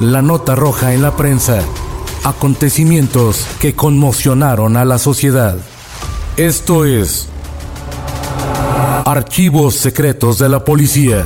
La nota roja en la prensa. Acontecimientos que conmocionaron a la sociedad. Esto es Archivos Secretos de la Policía.